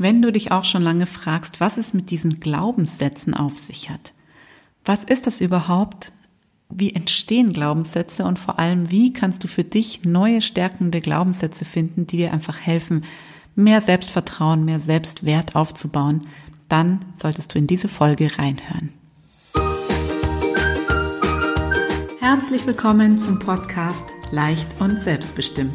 Wenn du dich auch schon lange fragst, was es mit diesen Glaubenssätzen auf sich hat. Was ist das überhaupt? Wie entstehen Glaubenssätze und vor allem, wie kannst du für dich neue stärkende Glaubenssätze finden, die dir einfach helfen, mehr Selbstvertrauen, mehr Selbstwert aufzubauen? Dann solltest du in diese Folge reinhören. Herzlich willkommen zum Podcast Leicht und Selbstbestimmt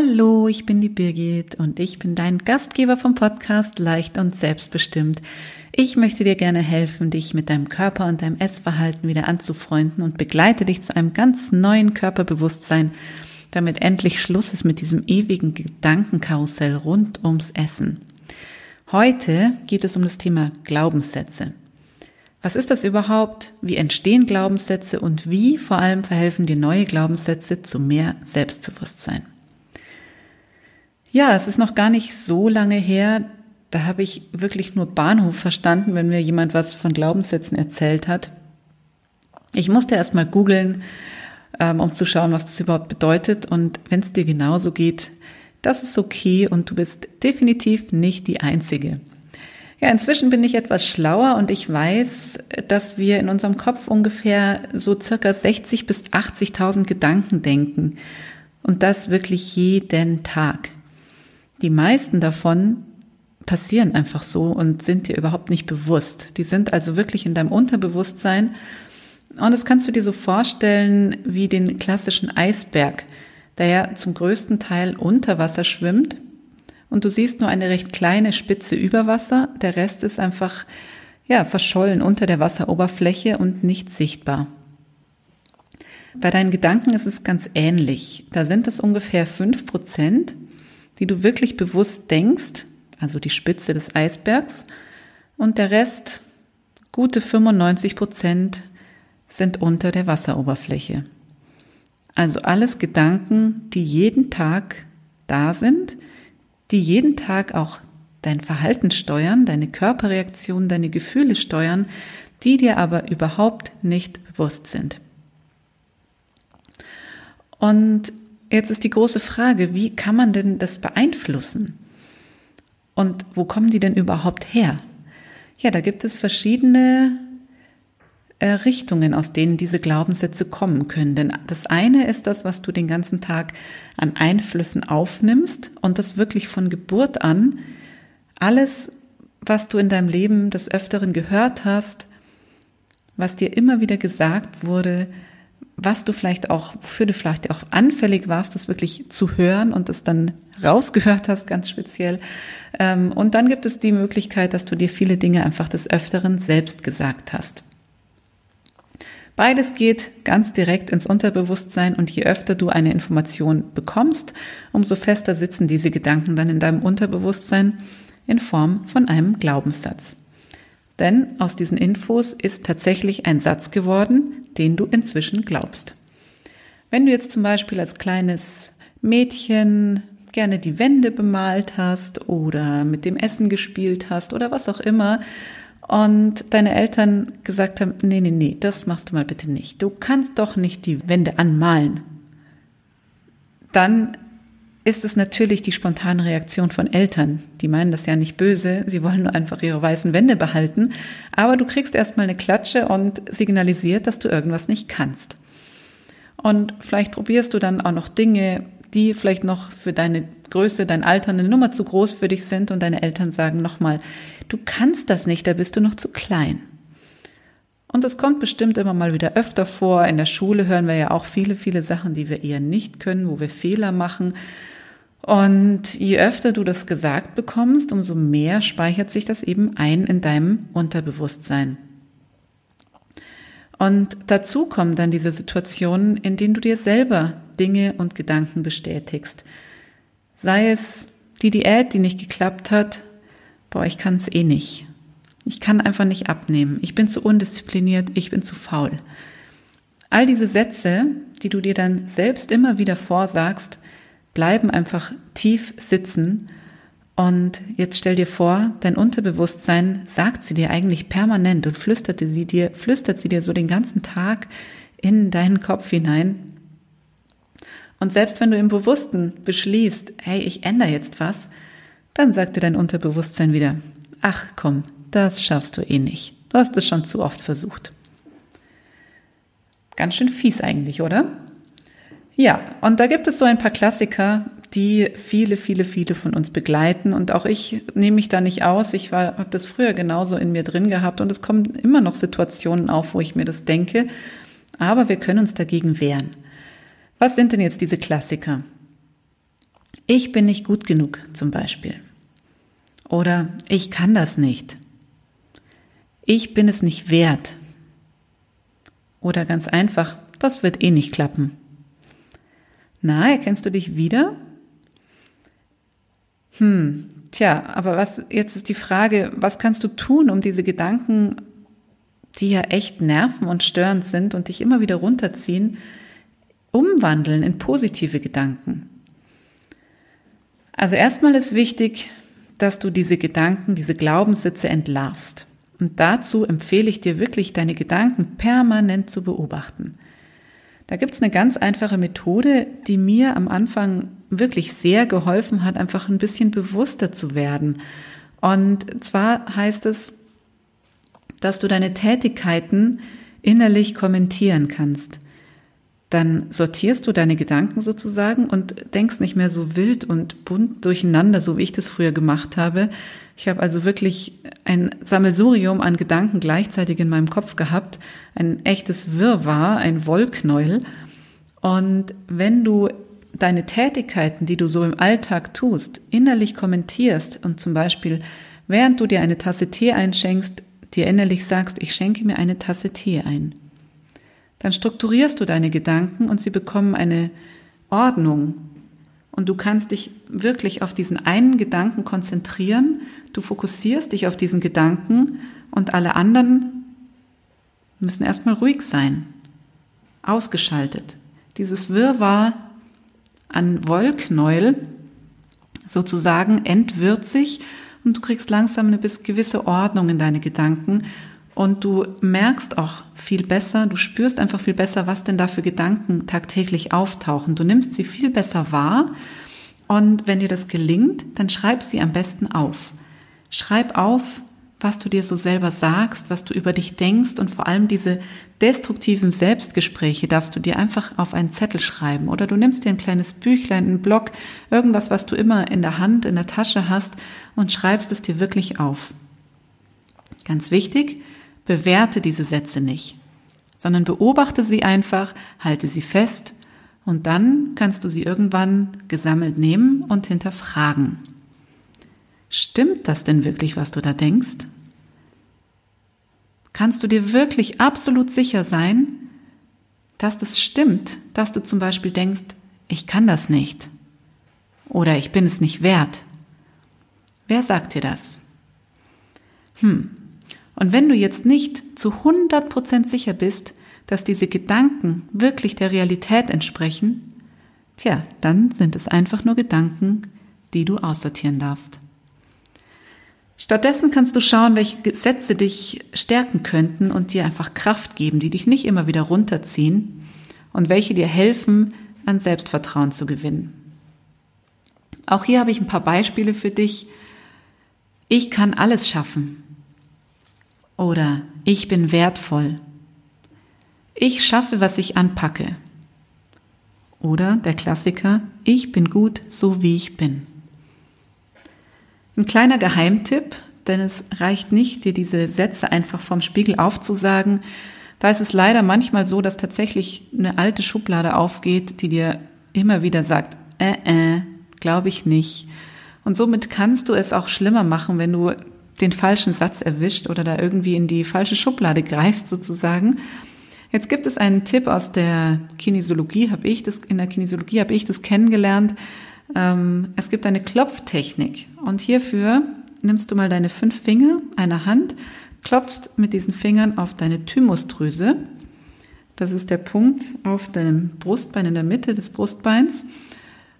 Hallo, ich bin die Birgit und ich bin dein Gastgeber vom Podcast Leicht und Selbstbestimmt. Ich möchte dir gerne helfen, dich mit deinem Körper und deinem Essverhalten wieder anzufreunden und begleite dich zu einem ganz neuen Körperbewusstsein, damit endlich Schluss ist mit diesem ewigen Gedankenkarussell rund ums Essen. Heute geht es um das Thema Glaubenssätze. Was ist das überhaupt? Wie entstehen Glaubenssätze und wie vor allem verhelfen dir neue Glaubenssätze zu mehr Selbstbewusstsein? Ja, es ist noch gar nicht so lange her. Da habe ich wirklich nur Bahnhof verstanden, wenn mir jemand was von Glaubenssätzen erzählt hat. Ich musste erst mal googeln, ähm, um zu schauen, was das überhaupt bedeutet. Und wenn es dir genauso geht, das ist okay und du bist definitiv nicht die Einzige. Ja, inzwischen bin ich etwas schlauer und ich weiß, dass wir in unserem Kopf ungefähr so circa 60 bis 80.000 Gedanken denken. Und das wirklich jeden Tag. Die meisten davon passieren einfach so und sind dir überhaupt nicht bewusst. Die sind also wirklich in deinem Unterbewusstsein. Und das kannst du dir so vorstellen wie den klassischen Eisberg, der ja zum größten Teil unter Wasser schwimmt. Und du siehst nur eine recht kleine Spitze über Wasser. Der Rest ist einfach, ja, verschollen unter der Wasseroberfläche und nicht sichtbar. Bei deinen Gedanken ist es ganz ähnlich. Da sind es ungefähr fünf Prozent die du wirklich bewusst denkst, also die Spitze des Eisbergs, und der Rest, gute 95 Prozent, sind unter der Wasseroberfläche. Also alles Gedanken, die jeden Tag da sind, die jeden Tag auch dein Verhalten steuern, deine Körperreaktion, deine Gefühle steuern, die dir aber überhaupt nicht bewusst sind. Und Jetzt ist die große Frage, wie kann man denn das beeinflussen? Und wo kommen die denn überhaupt her? Ja, da gibt es verschiedene äh, Richtungen, aus denen diese Glaubenssätze kommen können. Denn das eine ist das, was du den ganzen Tag an Einflüssen aufnimmst und das wirklich von Geburt an alles, was du in deinem Leben des Öfteren gehört hast, was dir immer wieder gesagt wurde, was du vielleicht auch, wofür du vielleicht auch anfällig warst, das wirklich zu hören und das dann rausgehört hast, ganz speziell. Ähm, und dann gibt es die Möglichkeit, dass du dir viele Dinge einfach des Öfteren selbst gesagt hast. Beides geht ganz direkt ins Unterbewusstsein und je öfter du eine Information bekommst, umso fester sitzen diese Gedanken dann in deinem Unterbewusstsein in Form von einem Glaubenssatz. Denn aus diesen Infos ist tatsächlich ein Satz geworden, den du inzwischen glaubst. Wenn du jetzt zum Beispiel als kleines Mädchen gerne die Wände bemalt hast oder mit dem Essen gespielt hast oder was auch immer und deine Eltern gesagt haben, nee, nee, nee, das machst du mal bitte nicht. Du kannst doch nicht die Wände anmalen. Dann ist es natürlich die spontane Reaktion von Eltern. Die meinen das ja nicht böse, sie wollen nur einfach ihre weißen Wände behalten, aber du kriegst erstmal eine Klatsche und signalisiert, dass du irgendwas nicht kannst. Und vielleicht probierst du dann auch noch Dinge, die vielleicht noch für deine Größe, dein Alter eine Nummer zu groß für dich sind und deine Eltern sagen nochmal, du kannst das nicht, da bist du noch zu klein. Und es kommt bestimmt immer mal wieder öfter vor. In der Schule hören wir ja auch viele, viele Sachen, die wir eher nicht können, wo wir Fehler machen. Und je öfter du das gesagt bekommst, umso mehr speichert sich das eben ein in deinem Unterbewusstsein. Und dazu kommen dann diese Situationen, in denen du dir selber Dinge und Gedanken bestätigst. Sei es die Diät, die nicht geklappt hat, boah, ich kann es eh nicht. Ich kann einfach nicht abnehmen. Ich bin zu undiszipliniert. Ich bin zu faul. All diese Sätze, die du dir dann selbst immer wieder vorsagst, bleiben einfach tief sitzen. Und jetzt stell dir vor, dein Unterbewusstsein sagt sie dir eigentlich permanent und flüsterte sie dir, flüstert sie dir so den ganzen Tag in deinen Kopf hinein. Und selbst wenn du im Bewussten beschließt, hey, ich ändere jetzt was, dann sagt dir dein Unterbewusstsein wieder, ach komm, das schaffst du eh nicht. Du hast es schon zu oft versucht. Ganz schön fies eigentlich, oder? Ja, und da gibt es so ein paar Klassiker, die viele, viele, viele von uns begleiten. Und auch ich nehme mich da nicht aus. Ich habe das früher genauso in mir drin gehabt und es kommen immer noch Situationen auf, wo ich mir das denke. Aber wir können uns dagegen wehren. Was sind denn jetzt diese Klassiker? Ich bin nicht gut genug zum Beispiel. Oder ich kann das nicht. Ich bin es nicht wert. Oder ganz einfach, das wird eh nicht klappen. Na, erkennst du dich wieder? Hm, tja, aber was, jetzt ist die Frage, was kannst du tun, um diese Gedanken, die ja echt nerven und störend sind und dich immer wieder runterziehen, umwandeln in positive Gedanken? Also erstmal ist wichtig, dass du diese Gedanken, diese Glaubenssitze entlarvst. Und dazu empfehle ich dir wirklich, deine Gedanken permanent zu beobachten. Da gibt es eine ganz einfache Methode, die mir am Anfang wirklich sehr geholfen hat, einfach ein bisschen bewusster zu werden. Und zwar heißt es, dass du deine Tätigkeiten innerlich kommentieren kannst dann sortierst du deine Gedanken sozusagen und denkst nicht mehr so wild und bunt durcheinander, so wie ich das früher gemacht habe. Ich habe also wirklich ein Sammelsurium an Gedanken gleichzeitig in meinem Kopf gehabt, ein echtes Wirrwarr, ein Wollknäuel. Und wenn du deine Tätigkeiten, die du so im Alltag tust, innerlich kommentierst und zum Beispiel, während du dir eine Tasse Tee einschenkst, dir innerlich sagst, ich schenke mir eine Tasse Tee ein dann strukturierst du deine Gedanken und sie bekommen eine Ordnung. Und du kannst dich wirklich auf diesen einen Gedanken konzentrieren. Du fokussierst dich auf diesen Gedanken und alle anderen müssen erstmal ruhig sein, ausgeschaltet. Dieses Wirrwarr an Wollknäuel sozusagen entwirrt sich und du kriegst langsam eine gewisse Ordnung in deine Gedanken und du merkst auch viel besser, du spürst einfach viel besser, was denn da für Gedanken tagtäglich auftauchen. Du nimmst sie viel besser wahr und wenn dir das gelingt, dann schreib sie am besten auf. Schreib auf, was du dir so selber sagst, was du über dich denkst und vor allem diese destruktiven Selbstgespräche darfst du dir einfach auf einen Zettel schreiben oder du nimmst dir ein kleines Büchlein, einen Block, irgendwas, was du immer in der Hand, in der Tasche hast und schreibst es dir wirklich auf. Ganz wichtig, bewerte diese Sätze nicht, sondern beobachte sie einfach, halte sie fest und dann kannst du sie irgendwann gesammelt nehmen und hinterfragen. Stimmt das denn wirklich, was du da denkst? Kannst du dir wirklich absolut sicher sein, dass das stimmt, dass du zum Beispiel denkst, ich kann das nicht oder ich bin es nicht wert? Wer sagt dir das? Hm, und wenn du jetzt nicht zu 100% sicher bist, dass diese Gedanken wirklich der Realität entsprechen, tja, dann sind es einfach nur Gedanken, die du aussortieren darfst. Stattdessen kannst du schauen, welche Sätze dich stärken könnten und dir einfach Kraft geben, die dich nicht immer wieder runterziehen und welche dir helfen, an Selbstvertrauen zu gewinnen. Auch hier habe ich ein paar Beispiele für dich. Ich kann alles schaffen. Oder ich bin wertvoll. Ich schaffe, was ich anpacke. Oder der Klassiker, ich bin gut, so wie ich bin. Ein kleiner Geheimtipp, denn es reicht nicht, dir diese Sätze einfach vom Spiegel aufzusagen. Da ist es leider manchmal so, dass tatsächlich eine alte Schublade aufgeht, die dir immer wieder sagt, äh, äh, glaube ich nicht. Und somit kannst du es auch schlimmer machen, wenn du den falschen Satz erwischt oder da irgendwie in die falsche Schublade greifst sozusagen. Jetzt gibt es einen Tipp aus der Kinesiologie, habe ich das in der Kinesiologie habe ich das kennengelernt. Ähm, es gibt eine Klopftechnik und hierfür nimmst du mal deine fünf Finger einer Hand, klopfst mit diesen Fingern auf deine Thymusdrüse. Das ist der Punkt auf deinem Brustbein in der Mitte des Brustbeins.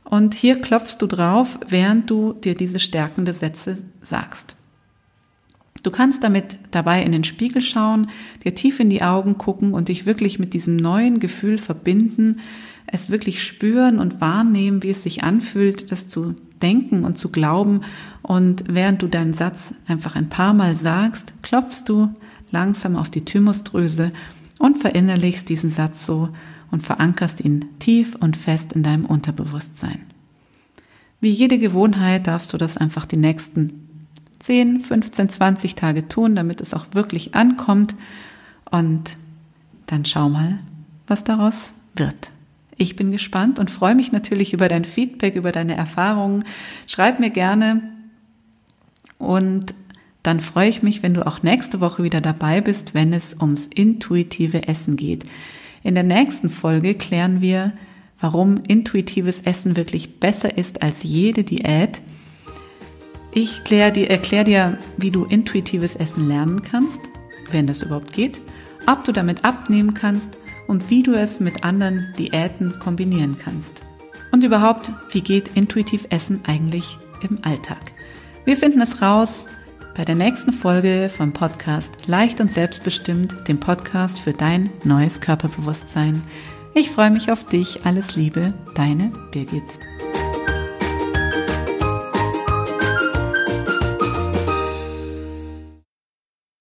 Und hier klopfst du drauf, während du dir diese stärkende Sätze sagst. Du kannst damit dabei in den Spiegel schauen, dir tief in die Augen gucken und dich wirklich mit diesem neuen Gefühl verbinden, es wirklich spüren und wahrnehmen, wie es sich anfühlt, das zu denken und zu glauben. Und während du deinen Satz einfach ein paar Mal sagst, klopfst du langsam auf die Thymusdrüse und verinnerlichst diesen Satz so und verankerst ihn tief und fest in deinem Unterbewusstsein. Wie jede Gewohnheit darfst du das einfach die nächsten 10, 15, 20 Tage tun, damit es auch wirklich ankommt. Und dann schau mal, was daraus wird. Ich bin gespannt und freue mich natürlich über dein Feedback, über deine Erfahrungen. Schreib mir gerne und dann freue ich mich, wenn du auch nächste Woche wieder dabei bist, wenn es ums intuitive Essen geht. In der nächsten Folge klären wir, warum intuitives Essen wirklich besser ist als jede Diät. Ich dir, erkläre dir, wie du intuitives Essen lernen kannst, wenn das überhaupt geht, ob du damit abnehmen kannst und wie du es mit anderen Diäten kombinieren kannst. Und überhaupt, wie geht intuitiv Essen eigentlich im Alltag? Wir finden es raus bei der nächsten Folge vom Podcast Leicht und Selbstbestimmt, dem Podcast für dein neues Körperbewusstsein. Ich freue mich auf dich. Alles Liebe, deine Birgit.